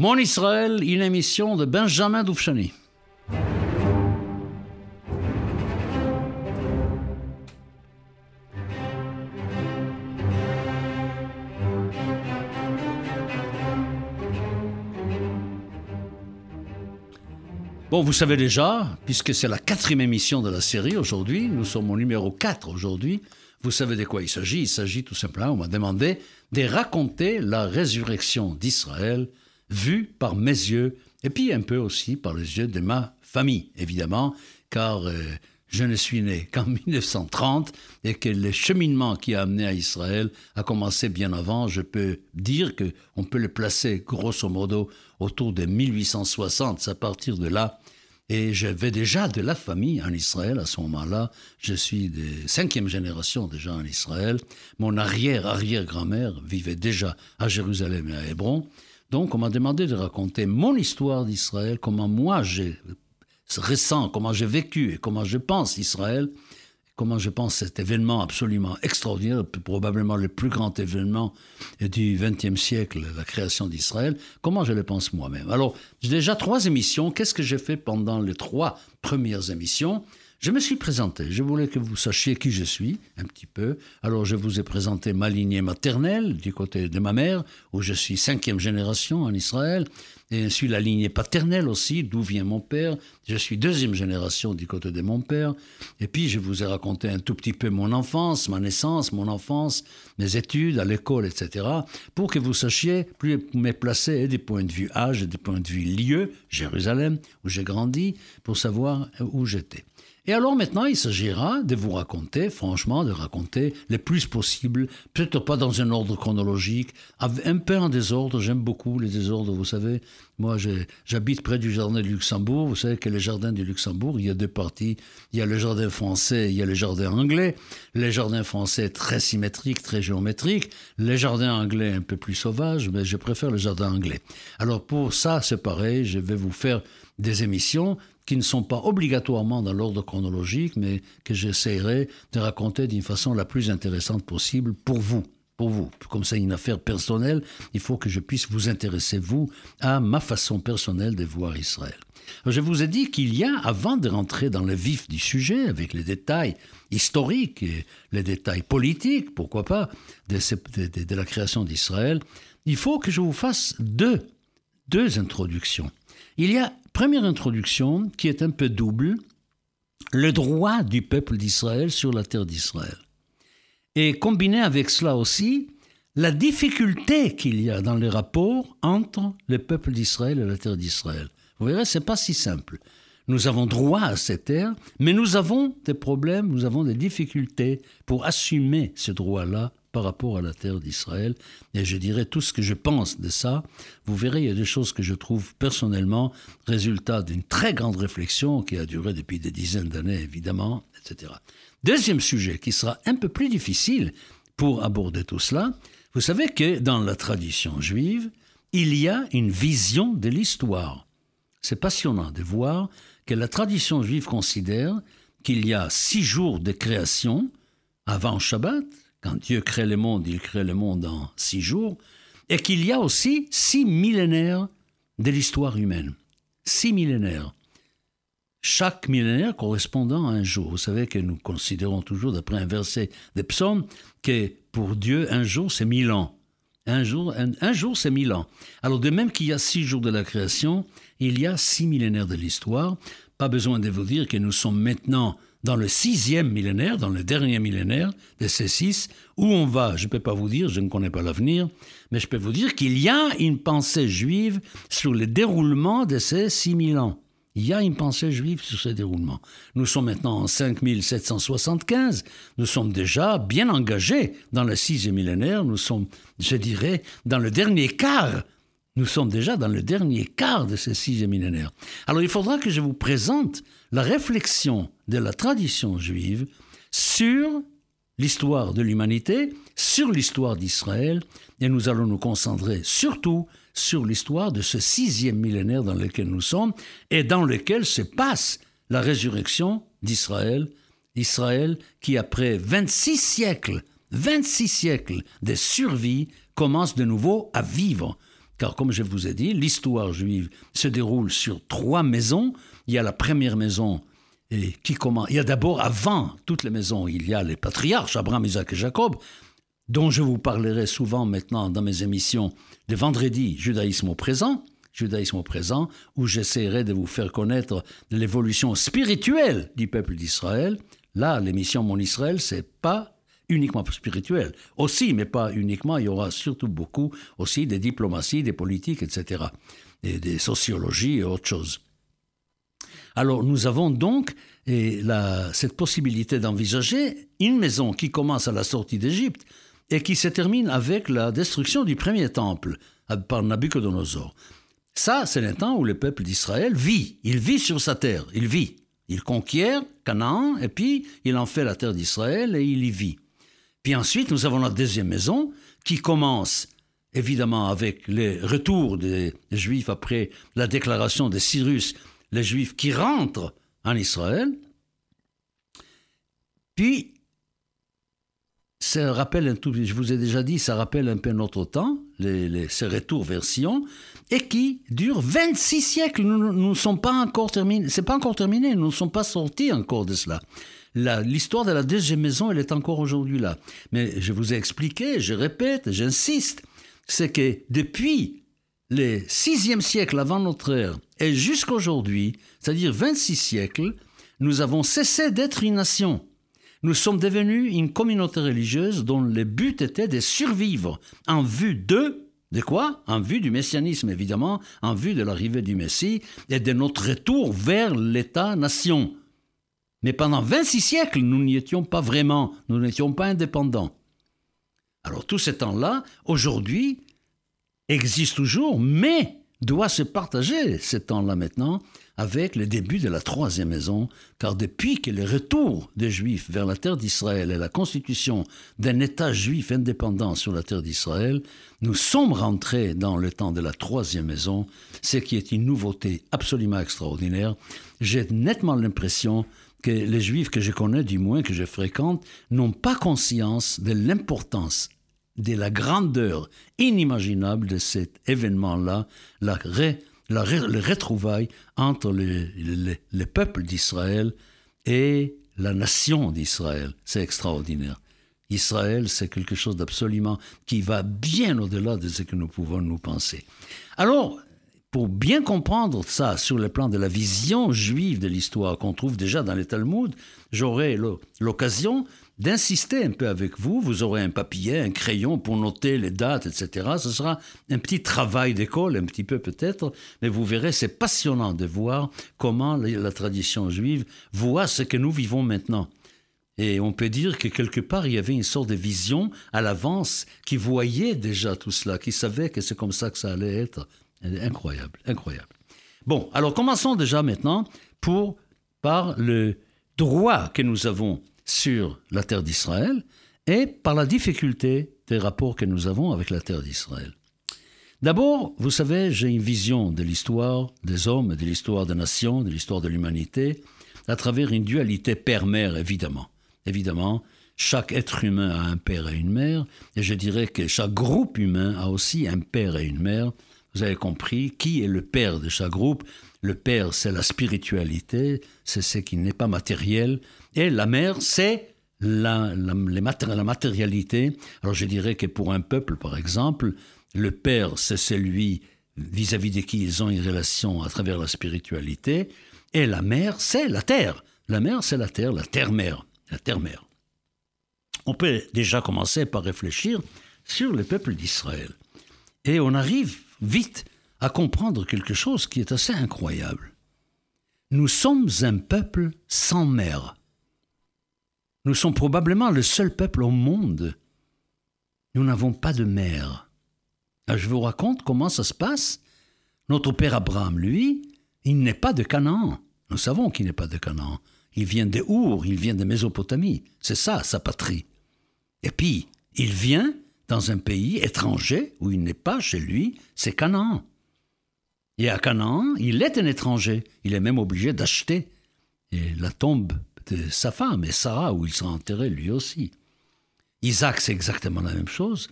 Mon Israël, une émission de Benjamin Doufchani. Bon, vous savez déjà, puisque c'est la quatrième émission de la série aujourd'hui, nous sommes au numéro 4 aujourd'hui, vous savez de quoi il s'agit Il s'agit tout simplement, on m'a demandé, de raconter la résurrection d'Israël vue par mes yeux, et puis un peu aussi par les yeux de ma famille, évidemment, car euh, je ne suis né qu'en 1930 et que le cheminement qui a amené à Israël a commencé bien avant. Je peux dire que on peut le placer grosso modo autour de 1860. C'est à partir de là. Et j'avais déjà de la famille en Israël à ce moment-là. Je suis de cinquième génération déjà en Israël. Mon arrière-arrière-grand-mère vivait déjà à Jérusalem et à Hébron. Donc on m'a demandé de raconter mon histoire d'Israël, comment moi j'ai récent, comment j'ai vécu et comment je pense Israël, comment je pense cet événement absolument extraordinaire, probablement le plus grand événement du XXe siècle, la création d'Israël, comment je le pense moi-même? Alors, j'ai déjà trois émissions. Qu'est-ce que j'ai fait pendant les trois premières émissions? Je me suis présenté, je voulais que vous sachiez qui je suis, un petit peu. Alors je vous ai présenté ma lignée maternelle du côté de ma mère, où je suis cinquième génération en Israël, et ainsi la lignée paternelle aussi, d'où vient mon père. Je suis deuxième génération du côté de mon père. Et puis je vous ai raconté un tout petit peu mon enfance, ma naissance, mon enfance, mes études à l'école, etc. Pour que vous sachiez plus me placer des points de vue âge et des points de vue lieu, Jérusalem, où j'ai grandi, pour savoir où j'étais. Et alors maintenant, il s'agira de vous raconter, franchement, de raconter le plus possible, peut-être pas dans un ordre chronologique, un peu en désordre. J'aime beaucoup les désordres, vous savez. Moi, j'habite près du jardin du Luxembourg. Vous savez que le jardin du Luxembourg, il y a deux parties. Il y a le jardin français, il y a le jardin anglais. Le jardin français très symétrique, très géométrique. Le jardin anglais un peu plus sauvage, mais je préfère le jardin anglais. Alors pour ça, c'est pareil. Je vais vous faire des émissions qui ne sont pas obligatoirement dans l'ordre chronologique, mais que j'essaierai de raconter d'une façon la plus intéressante possible pour vous. Pour vous. Comme c'est une affaire personnelle, il faut que je puisse vous intéresser, vous, à ma façon personnelle de voir Israël. je vous ai dit qu'il y a, avant de rentrer dans le vif du sujet, avec les détails historiques et les détails politiques, pourquoi pas, de, de, la création d'Israël, il faut que je vous fasse deux, deux introductions. Il y a première introduction qui est un peu double, le droit du peuple d'Israël sur la terre d'Israël. Et combiné avec cela aussi, la difficulté qu'il y a dans les rapports entre le peuple d'Israël et la terre d'Israël. Vous verrez, c'est pas si simple. Nous avons droit à cette terre, mais nous avons des problèmes, nous avons des difficultés pour assumer ce droit-là par rapport à la terre d'Israël. Et je dirais tout ce que je pense de ça. Vous verrez, il y a des choses que je trouve personnellement résultat d'une très grande réflexion qui a duré depuis des dizaines d'années, évidemment, etc. Deuxième sujet qui sera un peu plus difficile pour aborder tout cela. Vous savez que dans la tradition juive, il y a une vision de l'histoire. C'est passionnant de voir que la tradition juive considère qu'il y a six jours de création avant Shabbat, quand Dieu crée le monde, il crée le monde en six jours, et qu'il y a aussi six millénaires de l'histoire humaine. Six millénaires. Chaque millénaire correspondant à un jour. Vous savez que nous considérons toujours, d'après un verset des psaumes, que pour Dieu, un jour, c'est mille ans. Un jour, un, jour c'est mille ans. Alors, de même qu'il y a six jours de la création, il y a six millénaires de l'histoire. Pas besoin de vous dire que nous sommes maintenant dans le sixième millénaire, dans le dernier millénaire de ces six, où on va, je ne peux pas vous dire, je ne connais pas l'avenir, mais je peux vous dire qu'il y a une pensée juive sur le déroulement de ces six mille ans. Il y a une pensée juive sur ce déroulement. Nous sommes maintenant en 5775. Nous sommes déjà bien engagés dans le sixième millénaire. Nous sommes, je dirais, dans le dernier quart. Nous sommes déjà dans le dernier quart de ce sixième millénaire. Alors il faudra que je vous présente la réflexion de la tradition juive sur l'histoire de l'humanité, sur l'histoire d'Israël, et nous allons nous concentrer surtout sur l'histoire de ce sixième millénaire dans lequel nous sommes et dans lequel se passe la résurrection d'Israël, Israël qui après 26 siècles, 26 siècles de survie, commence de nouveau à vivre car comme je vous ai dit, l'histoire juive se déroule sur trois maisons. Il y a la première maison et qui commence. Il y a d'abord, avant toutes les maisons, il y a les patriarches, Abraham, Isaac et Jacob, dont je vous parlerai souvent maintenant dans mes émissions de vendredi, judaïsme au présent, judaïsme au présent, où j'essaierai de vous faire connaître l'évolution spirituelle du peuple d'Israël. Là, l'émission Mon Israël, c'est pas uniquement spirituel. Aussi, mais pas uniquement, il y aura surtout beaucoup aussi des diplomaties, des politiques, etc. Et des sociologies et autres choses. Alors nous avons donc cette possibilité d'envisager une maison qui commence à la sortie d'Égypte et qui se termine avec la destruction du premier temple par Nabucodonosor. Ça, c'est le temps où le peuple d'Israël vit. Il vit sur sa terre. Il vit. Il conquiert Canaan et puis il en fait la terre d'Israël et il y vit. Puis ensuite, nous avons la deuxième maison qui commence évidemment avec le retour des Juifs après la déclaration de Cyrus, les Juifs qui rentrent en Israël. Puis, ça rappelle un tout, je vous ai déjà dit, ça rappelle un peu notre temps, les, ces retours vers Sion, et qui dure 26 siècles. Nous ne sommes pas encore terminés, c'est pas encore terminé, nous ne sommes pas sortis encore de cela. L'histoire de la deuxième maison, elle est encore aujourd'hui là. Mais je vous ai expliqué, je répète, j'insiste, c'est que depuis le sixième siècle avant notre ère et jusqu'à aujourd'hui, c'est-à-dire 26 siècles, nous avons cessé d'être une nation. Nous sommes devenus une communauté religieuse dont le but était de survivre en vue de de quoi? En vue du messianisme, évidemment, en vue de l'arrivée du Messie et de notre retour vers l'État-nation. Mais pendant 26 siècles, nous n'y étions pas vraiment, nous n'étions pas indépendants. Alors tout ce temps-là, aujourd'hui, existe toujours, mais doit se partager ce temps-là maintenant avec le début de la troisième maison, car depuis que le retour des Juifs vers la terre d'Israël et la constitution d'un État juif indépendant sur la terre d'Israël, nous sommes rentrés dans le temps de la troisième maison, ce qui est une nouveauté absolument extraordinaire. J'ai nettement l'impression que les juifs que je connais, du moins que je fréquente, n'ont pas conscience de l'importance, de la grandeur inimaginable de cet événement-là, la, la le retrouvaille entre le, peuple d'Israël et la nation d'Israël. C'est extraordinaire. Israël, c'est quelque chose d'absolument qui va bien au-delà de ce que nous pouvons nous penser. Alors, pour bien comprendre ça sur le plan de la vision juive de l'histoire qu'on trouve déjà dans les Talmud, j'aurai l'occasion d'insister un peu avec vous. Vous aurez un papier, un crayon pour noter les dates, etc. Ce sera un petit travail d'école, un petit peu peut-être, mais vous verrez, c'est passionnant de voir comment la tradition juive voit ce que nous vivons maintenant. Et on peut dire que quelque part, il y avait une sorte de vision à l'avance qui voyait déjà tout cela, qui savait que c'est comme ça que ça allait être. Incroyable, incroyable. Bon, alors commençons déjà maintenant pour, par le droit que nous avons sur la terre d'Israël et par la difficulté des rapports que nous avons avec la terre d'Israël. D'abord, vous savez, j'ai une vision de l'histoire des hommes, de l'histoire des nations, de l'histoire de l'humanité, à travers une dualité père-mère, évidemment. Évidemment, chaque être humain a un père et une mère, et je dirais que chaque groupe humain a aussi un père et une mère, vous avez compris qui est le père de chaque groupe? Le père, c'est la spiritualité, c'est ce qui n'est pas matériel. Et la mère, c'est la, la, matérialité. Alors je dirais que pour un peuple, par exemple, le père, c'est celui vis-à-vis de qui ils ont une relation à travers la spiritualité. Et la mère, c'est la terre. La mère, c'est la terre, la terre-mère. La terre-mère. On peut déjà commencer par réfléchir sur le peuple d'Israël. Et on arrive vite à comprendre quelque chose qui est assez incroyable. Nous sommes un peuple sans mère. Nous sommes probablement le seul peuple au monde. Nous n'avons pas de mère. Ah, je vous raconte comment ça se passe. Notre père Abraham, lui, il n'est pas de Canaan. Nous savons qu'il n'est pas de Canaan. Il vient de Our, il vient de Mésopotamie. C'est ça, sa patrie. Et puis, il vient dans un pays étranger où il n'est pas chez lui, c'est Canaan. Et à Canaan, il est un étranger. Il est même obligé d'acheter la tombe de sa femme et Sarah, où il sera enterré lui aussi. Isaac, c'est exactement la même chose.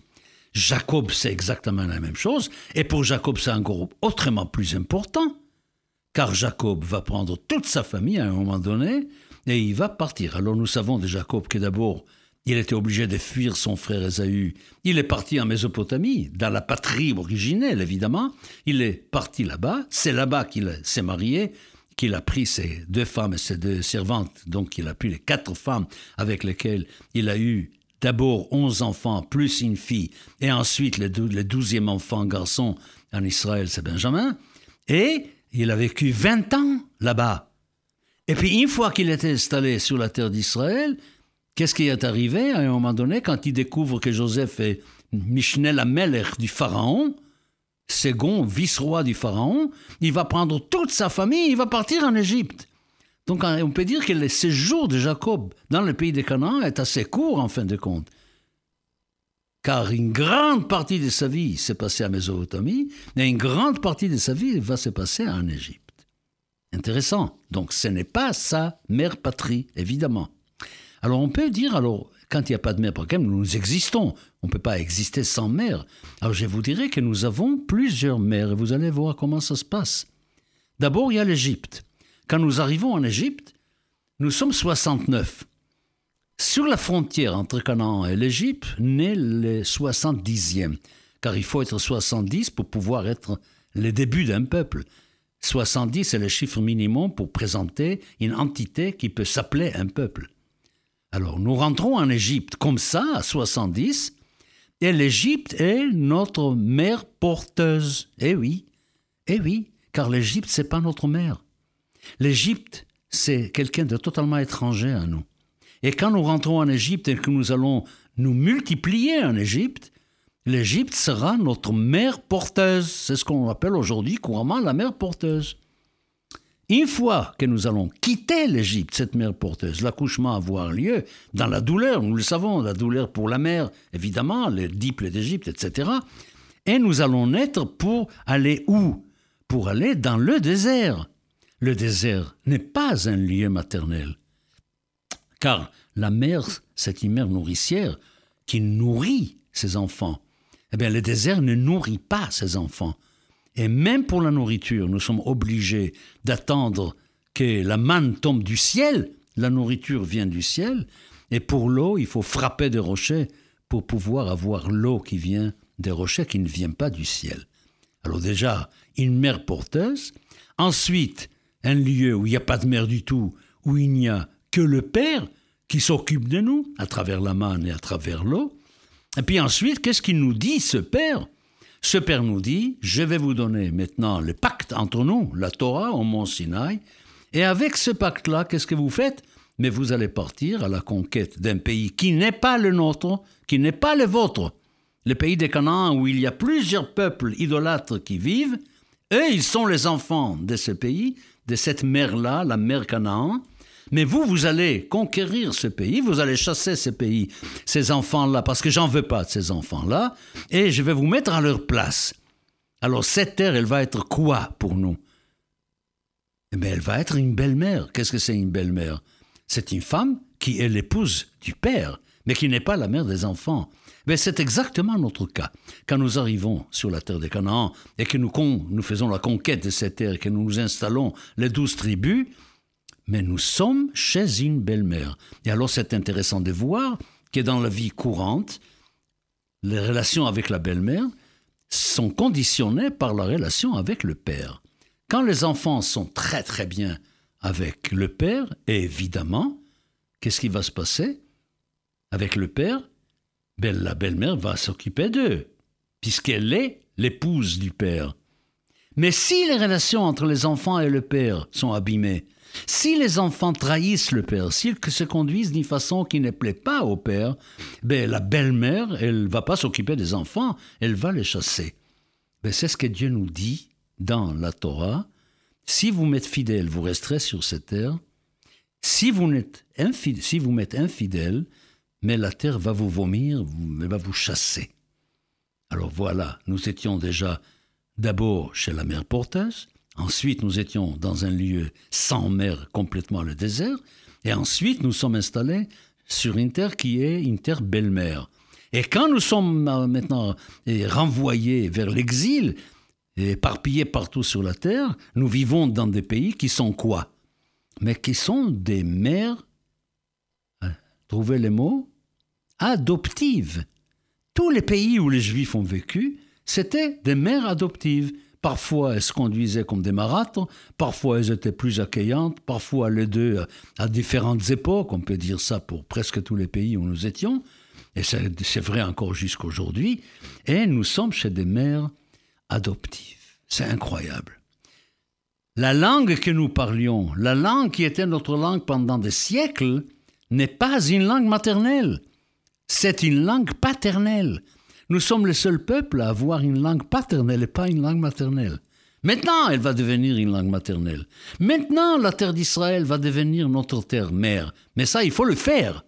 Jacob, c'est exactement la même chose. Et pour Jacob, c'est encore autrement plus important. Car Jacob va prendre toute sa famille à un moment donné et il va partir. Alors nous savons de Jacob que d'abord, il était obligé de fuir son frère Ésaü. Il est parti en Mésopotamie, dans la patrie originelle évidemment. Il est parti là-bas. C'est là-bas qu'il s'est marié, qu'il a pris ses deux femmes et ses deux servantes. Donc il a pris les quatre femmes avec lesquelles il a eu d'abord onze enfants plus une fille. Et ensuite le, douzième enfant garçon en Israël, c'est Benjamin. Et il a vécu 20 ans là-bas. Et puis une fois qu'il était installé sur la terre d'Israël, Qu'est-ce qui est arrivé à un moment donné quand il découvre que Joseph est Mishnel Ameler du Pharaon, second vice-roi du Pharaon, il va prendre toute sa famille, il va partir en Égypte. Donc on peut dire que le séjour de Jacob dans le pays de Canaan est assez court en fin de compte. Car une grande partie de sa vie s'est passée à Mésopotamie, mais une grande partie de sa vie va se passer en Égypte. Intéressant. Donc ce n'est pas sa mère patrie, évidemment. Alors on peut dire, alors, quand il n'y a pas de mer, par exemple, nous existons. On ne peut pas exister sans mer. Alors je vous dirais que nous avons plusieurs mers et vous allez voir comment ça se passe. D'abord, il y a l'Égypte. Quand nous arrivons en Égypte, nous sommes 69. Sur la frontière entre Canaan et l'Égypte naît le 70e, car il faut être 70 pour pouvoir être le début d'un peuple. 70 est le chiffre minimum pour présenter une entité qui peut s'appeler un peuple. Alors nous rentrons en Égypte comme ça, à 70, et l'Égypte est notre mère porteuse. Eh oui, eh oui, car l'Égypte, c'est pas notre mère. L'Égypte, c'est quelqu'un de totalement étranger à nous. Et quand nous rentrons en Égypte et que nous allons nous multiplier en Égypte, l'Égypte sera notre mère porteuse. C'est ce qu'on appelle aujourd'hui couramment la mère porteuse. Une fois que nous allons quitter l'Égypte, cette mère porteuse, l'accouchement avoir lieu dans la douleur, nous le savons, la douleur pour la mère, évidemment, les diples d'Égypte, etc. Et nous allons naître pour aller où? Pour aller dans le désert. Le désert n'est pas un lieu maternel. Car la mère, c'est une mère nourricière qui nourrit ses enfants. Eh bien, le désert ne nourrit pas ses enfants. Et même pour la nourriture, nous sommes obligés d'attendre que la manne tombe du ciel. La nourriture vient du ciel. Et pour l'eau, il faut frapper des rochers pour pouvoir avoir l'eau qui vient des rochers qui ne viennent pas du ciel. Alors déjà, une mer porteuse. Ensuite, un lieu où il n'y a pas de mer du tout, où il n'y a que le Père qui s'occupe de nous à travers la manne et à travers l'eau. Et puis ensuite, qu'est-ce qu'il nous dit, ce Père? Ce Père nous dit, je vais vous donner maintenant le pacte entre nous, la Torah au mont Sinaï, et avec ce pacte-là, qu'est-ce que vous faites? Mais vous allez partir à la conquête d'un pays qui n'est pas le nôtre, qui n'est pas le vôtre. Le pays des Canaan où il y a plusieurs peuples idolâtres qui vivent, eux, ils sont les enfants de ce pays, de cette mer-là, la mer Canaan, mais vous, vous allez conquérir ce pays, vous allez chasser ce pays, ces enfants-là, parce que j'en veux pas de ces enfants-là, et je vais vous mettre à leur place. Alors cette terre, elle va être quoi pour nous? Mais eh elle va être une belle-mère. Qu'est-ce que c'est une belle-mère? C'est une femme qui est l'épouse du père, mais qui n'est pas la mère des enfants. Mais c'est exactement notre cas. Quand nous arrivons sur la terre des Canaan et que nous, nous faisons la conquête de cette terre que nous nous installons les douze tribus, mais nous sommes chez une belle-mère. Et alors c'est intéressant de voir que dans la vie courante, les relations avec la belle-mère sont conditionnées par la relation avec le père. Quand les enfants sont très très bien avec le père, évidemment, qu'est-ce qui va se passer avec le père? Ben, La belle-mère va s'occuper d'eux, puisqu'elle est l'épouse du père. Mais si les relations entre les enfants et le père sont abîmées, si les enfants trahissent le père, s'ils se conduisent d'une façon qui ne plaît pas au père, ben, la belle-mère, elle va pas s'occuper des enfants, elle va les chasser. Ben, c'est ce que Dieu nous dit dans la Torah. Si vous m'êtes fidèle, vous resterez sur cette terre. Si vous, êtes infidèle, si vous m'êtes infidèle, mais la terre va vous vomir, elle va vous chasser. Alors voilà, nous étions déjà d'abord chez la mère porteuse, Ensuite, nous étions dans un lieu sans mer, complètement le désert. Et ensuite, nous sommes installés sur une terre qui est une terre belle-mère. Et quand nous sommes maintenant renvoyés vers l'exil, éparpillés partout sur la terre, nous vivons dans des pays qui sont quoi? Mais qui sont des mères, hein, trouvez les mots, adoptives. Tous les pays où les Juifs ont vécu, c'était des mères adoptives. Parfois, elles se conduisaient comme des marâtres, parfois elles étaient plus accueillantes, parfois les deux à différentes époques, on peut dire ça pour presque tous les pays où nous étions, et c'est vrai encore jusqu'aujourd'hui, et nous sommes chez des mères adoptives. C'est incroyable. La langue que nous parlions, la langue qui était notre langue pendant des siècles, n'est pas une langue maternelle, c'est une langue paternelle. Nous sommes le seul peuple à avoir une langue paternelle et pas une langue maternelle. Maintenant, elle va devenir une langue maternelle. Maintenant, la terre d'Israël va devenir notre terre mère. Mais ça, il faut le faire.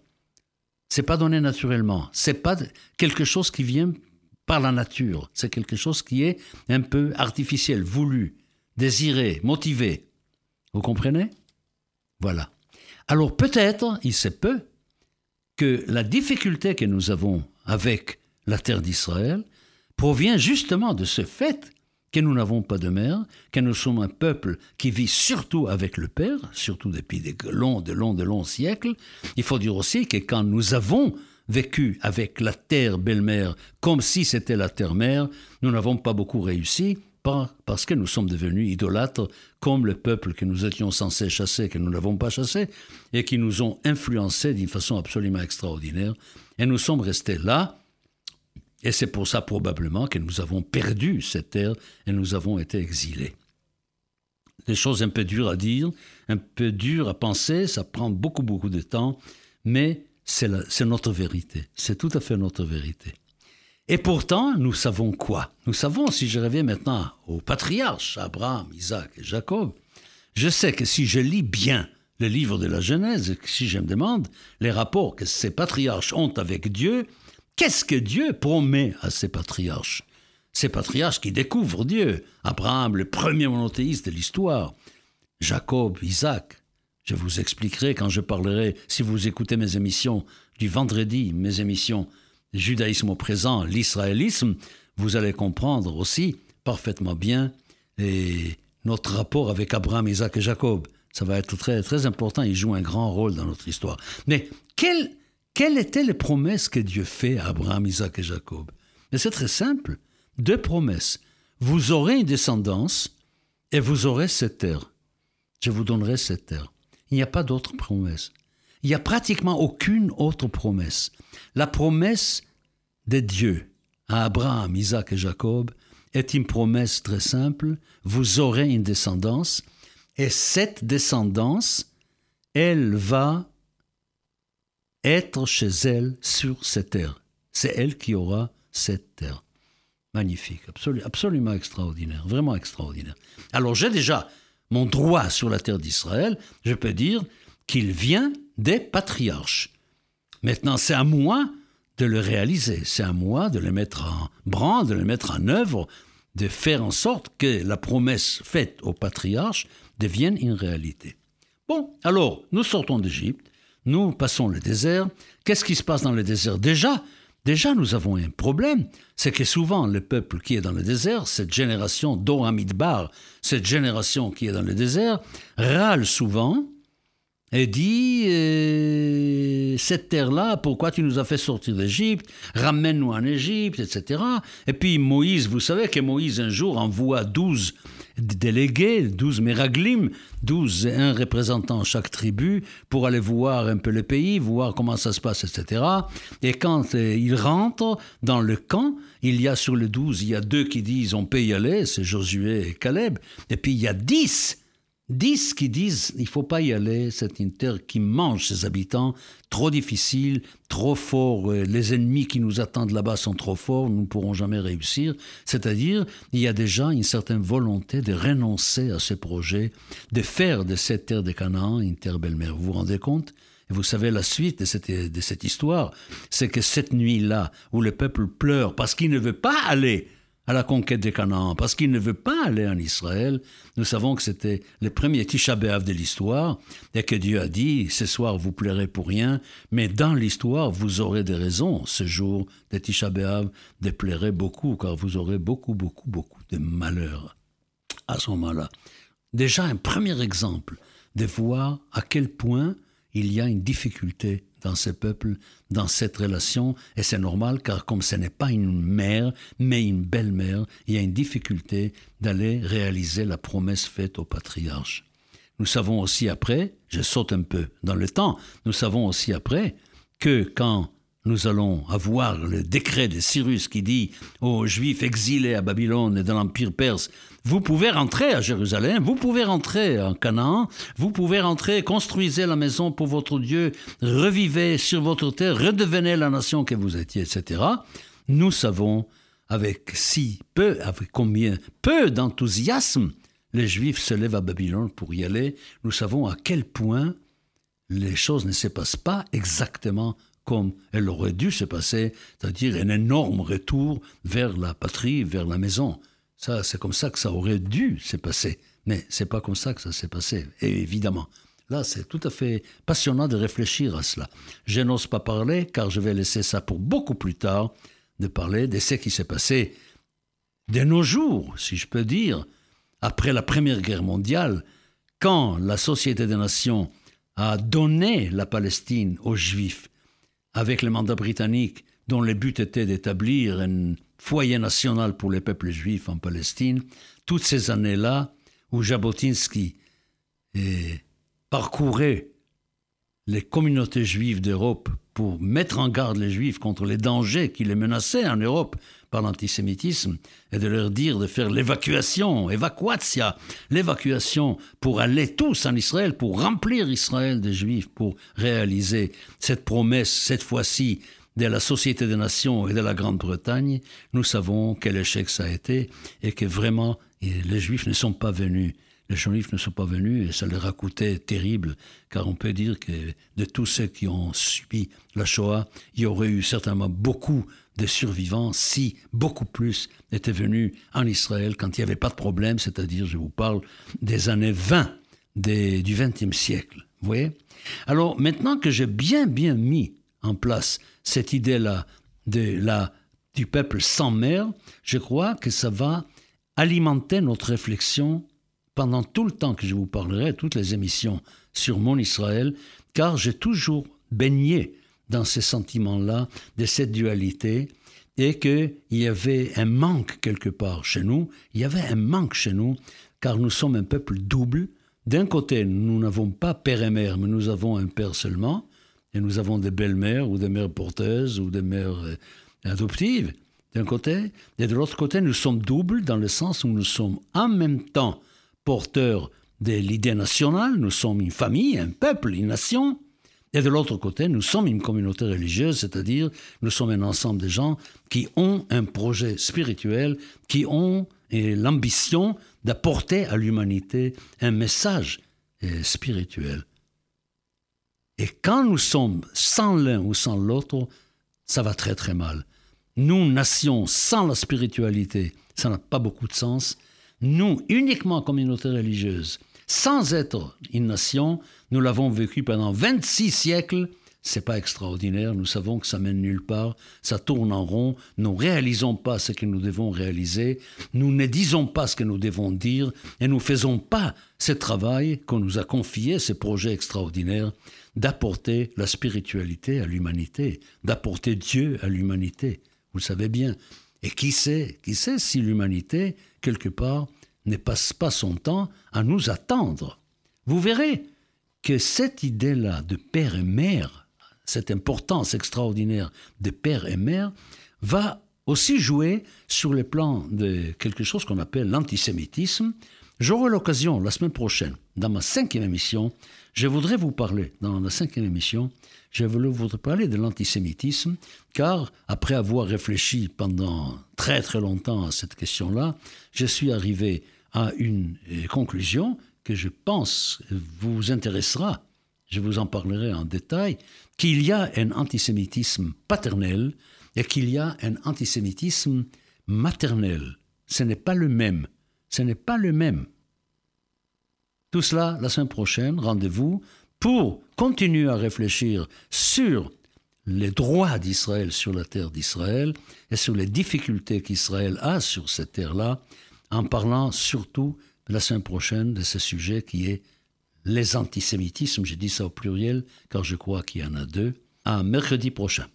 C'est pas donné naturellement. C'est pas quelque chose qui vient par la nature. C'est quelque chose qui est un peu artificiel, voulu, désiré, motivé. Vous comprenez? Voilà. Alors peut-être, il se peut, que la difficulté que nous avons avec la terre d'Israël provient justement de ce fait que nous n'avons pas de mère, que nous sommes un peuple qui vit surtout avec le Père, surtout depuis des longs, de longs, de longs siècles. Il faut dire aussi que quand nous avons vécu avec la terre belle-mère comme si c'était la terre-mère, nous n'avons pas beaucoup réussi parce que nous sommes devenus idolâtres comme le peuple que nous étions censés chasser, que nous n'avons pas chassé, et qui nous ont influencés d'une façon absolument extraordinaire. Et nous sommes restés là, et c'est pour ça probablement que nous avons perdu cette terre et nous avons été exilés. Des choses un peu dures à dire, un peu dures à penser, ça prend beaucoup, beaucoup de temps, mais c'est notre vérité. C'est tout à fait notre vérité. Et pourtant, nous savons quoi? Nous savons, si je reviens maintenant aux patriarches, Abraham, Isaac et Jacob, je sais que si je lis bien le livre de la Genèse, si je me demande les rapports que ces patriarches ont avec Dieu, qu'est-ce que Dieu promet à ces patriarches? Ces patriarches qui découvrent Dieu. Abraham, le premier monothéiste de l'histoire. Jacob, Isaac, je vous expliquerai quand je parlerai, si vous écoutez mes émissions du vendredi, mes émissions Judaïsme au présent, l'israélisme, vous allez comprendre aussi parfaitement bien et notre rapport avec Abraham, Isaac et Jacob. Ça va être très, très important, il joue un grand rôle dans notre histoire. Mais quelles, quelles étaient les promesses que Dieu fait à Abraham, Isaac et Jacob? Mais c'est très simple. Deux promesses. Vous aurez une descendance et vous aurez cette terre. Je vous donnerai cette terre. Il n'y a pas d'autre promesse. Il n'y a pratiquement aucune autre promesse. La promesse de Dieu à Abraham, Isaac et Jacob est une promesse très simple. Vous aurez une descendance et cette descendance, elle va être chez elle sur cette terre. C'est elle qui aura cette terre. Magnifique, absolument extraordinaire, vraiment extraordinaire. Alors j'ai déjà mon droit sur la terre d'Israël, je peux dire qu'il vient des patriarches. Maintenant, c'est à moi de le réaliser, c'est à moi de le mettre en branle, de le mettre en œuvre, de faire en sorte que la promesse faite aux patriarches devienne une réalité. Bon, alors, nous sortons d'Égypte, nous passons le désert. Qu'est-ce qui se passe dans le désert? Déjà, Déjà, nous avons un problème, c'est que souvent le peuple qui est dans le désert, cette génération d'Oramidbar, cette génération qui est dans le désert, râle souvent et dit euh, Cette terre-là, pourquoi tu nous as fait sortir d'Égypte? Ramène-nous en Égypte, etc. Et puis Moïse, vous savez que Moïse un jour envoie douze délégués, douze méraglim, douze, un représentant chaque tribu, pour aller voir un peu le pays, voir comment ça se passe, etc. Et quand euh, ils rentrent dans le camp, il y a sur les douze, il y a deux qui disent on peut y aller, c'est Josué et Caleb, et puis il y a dix Dix qui disent il faut pas y aller, c'est une terre qui mange ses habitants, trop difficile, trop fort, euh, les ennemis qui nous attendent là-bas sont trop forts, nous ne pourrons jamais réussir. C'est-à-dire, il y a déjà une certaine volonté de renoncer à ce projet, de faire de cette terre de Canaan une terre belle-mère. Vous vous rendez compte? Et vous savez la suite de cette, de cette histoire, c'est que cette nuit-là, où le peuple pleure parce qu'il ne veut pas aller à la conquête des Canaan, parce qu'il ne veut pas aller en Israël. Nous savons que c'était le premier Tisha de l'histoire, et que Dieu a dit, ce soir vous plairez pour rien, mais dans l'histoire vous aurez des raisons, ce jour de Tisha B'Av, de plairer beaucoup, car vous aurez beaucoup, beaucoup, beaucoup de malheurs à ce moment-là. Déjà un premier exemple de voir à quel point il y a une difficulté dans ce peuple, dans cette relation, et c'est normal car comme ce n'est pas une mère, mais une belle-mère, il y a une difficulté d'aller réaliser la promesse faite au patriarche. Nous savons aussi après, je saute un peu dans le temps, nous savons aussi après que quand nous allons avoir le décret de Cyrus qui dit aux Juifs exilés à Babylone et dans l'Empire perse, vous pouvez rentrer à Jérusalem, vous pouvez rentrer en Canaan, vous pouvez rentrer, construisez la maison pour votre Dieu, revivez sur votre terre, redevenez la nation que vous étiez, etc. Nous savons avec si peu, avec combien peu d'enthousiasme les Juifs se lèvent à Babylone pour y aller. Nous savons à quel point les choses ne se passent pas exactement comme elle aurait dû se passer, c'est-à-dire un énorme retour vers la patrie, vers la maison. Ça, c'est comme ça que ça aurait dû se passer. Mais c'est pas comme ça que ça s'est passé, évidemment. Là, c'est tout à fait passionnant de réfléchir à cela. Je n'ose pas parler, car je vais laisser ça pour beaucoup plus tard, de parler de ce qui s'est passé de nos jours, si je peux dire, après la Première Guerre mondiale, quand la Société des Nations a donné la Palestine aux Juifs avec le mandat britannique dont le but était d'établir un foyer national pour les peuples juifs en Palestine, toutes ces années-là où Jabotinsky parcourait les communautés juives d'Europe pour mettre en garde les juifs contre les dangers qui les menaçaient en Europe par l'antisémitisme et de leur dire de faire l'évacuation, évacuatia, l'évacuation pour aller tous en Israël, pour remplir Israël de juifs, pour réaliser cette promesse, cette fois-ci, de la Société des Nations et de la Grande-Bretagne, nous savons quel échec ça a été et que vraiment les Juifs ne sont pas venus les Juifs ne sont pas venus et ça leur a coûté terrible, car on peut dire que de tous ceux qui ont subi la Shoah, il y aurait eu certainement beaucoup de survivants si beaucoup plus étaient venus en Israël quand il n'y avait pas de problème, c'est-à-dire, je vous parle des années 20 du XXe siècle. Vous voyez? Alors maintenant que j'ai bien bien mis en place cette idée-là de la, du peuple sans mère, je crois que ça va alimenter notre réflexion pendant tout le temps que je vous parlerai, toutes les émissions sur mon Israël, car j'ai toujours baigné dans ces sentiments-là, de cette dualité, et qu'il y avait un manque quelque part chez nous, il y avait un manque chez nous, car nous sommes un peuple double. D'un côté, nous n'avons pas père et mère, mais nous avons un père seulement, et nous avons des belles-mères ou des mères porteuses ou des mères euh, adoptives, d'un côté, et de l'autre côté, nous sommes doubles dans le sens où nous sommes en même temps porteurs de l'idée nationale, nous sommes une famille, un peuple, une nation, et de l'autre côté, nous sommes une communauté religieuse, c'est-à-dire nous sommes un ensemble de gens qui ont un projet spirituel, qui ont l'ambition d'apporter à l'humanité un message euh, spirituel. Et quand nous sommes sans l'un ou sans l'autre, ça va très très mal. Nous, nations sans la spiritualité, ça n'a pas beaucoup de sens. Nous, uniquement communauté religieuse, sans être une nation, nous l'avons vécu pendant 26 siècles. C'est pas extraordinaire, nous savons que ça mène nulle part, ça tourne en rond, nous réalisons pas ce que nous devons réaliser, nous ne disons pas ce que nous devons dire, et nous faisons pas ce travail qu'on nous a confié, ce projet extraordinaire, d'apporter la spiritualité à l'humanité, d'apporter Dieu à l'humanité. Vous le savez bien. Et qui sait, qui sait si l'humanité quelque part, ne passe pas son temps à nous attendre. Vous verrez que cette idée-là de père et mère, cette importance extraordinaire de père et mère, va aussi jouer sur le plan de quelque chose qu'on appelle l'antisémitisme. J'aurai l'occasion la semaine prochaine, dans ma cinquième émission, je voudrais vous parler, dans la cinquième émission, je voudrais parler de l'antisémitisme, car après avoir réfléchi pendant très très longtemps à cette question-là, je suis arrivé à une euh, conclusion que je pense vous intéressera. Je vous en parlerai en détail, qu'il y a un antisémitisme paternel et qu'il y a un antisémitisme maternel. ce n'est pas le même. Ce n'est pas le même. Tout cela la semaine prochaine, rendez-vous pour continuer à réfléchir sur les droits d'Israël sur la terre d'Israël et sur les difficultés qu'Israël a sur cette terre-là, en parlant surtout la semaine prochaine de ce sujet qui est les antisémitismes. J'ai dit ça au pluriel car je crois qu'il y en a deux. À mercredi prochain.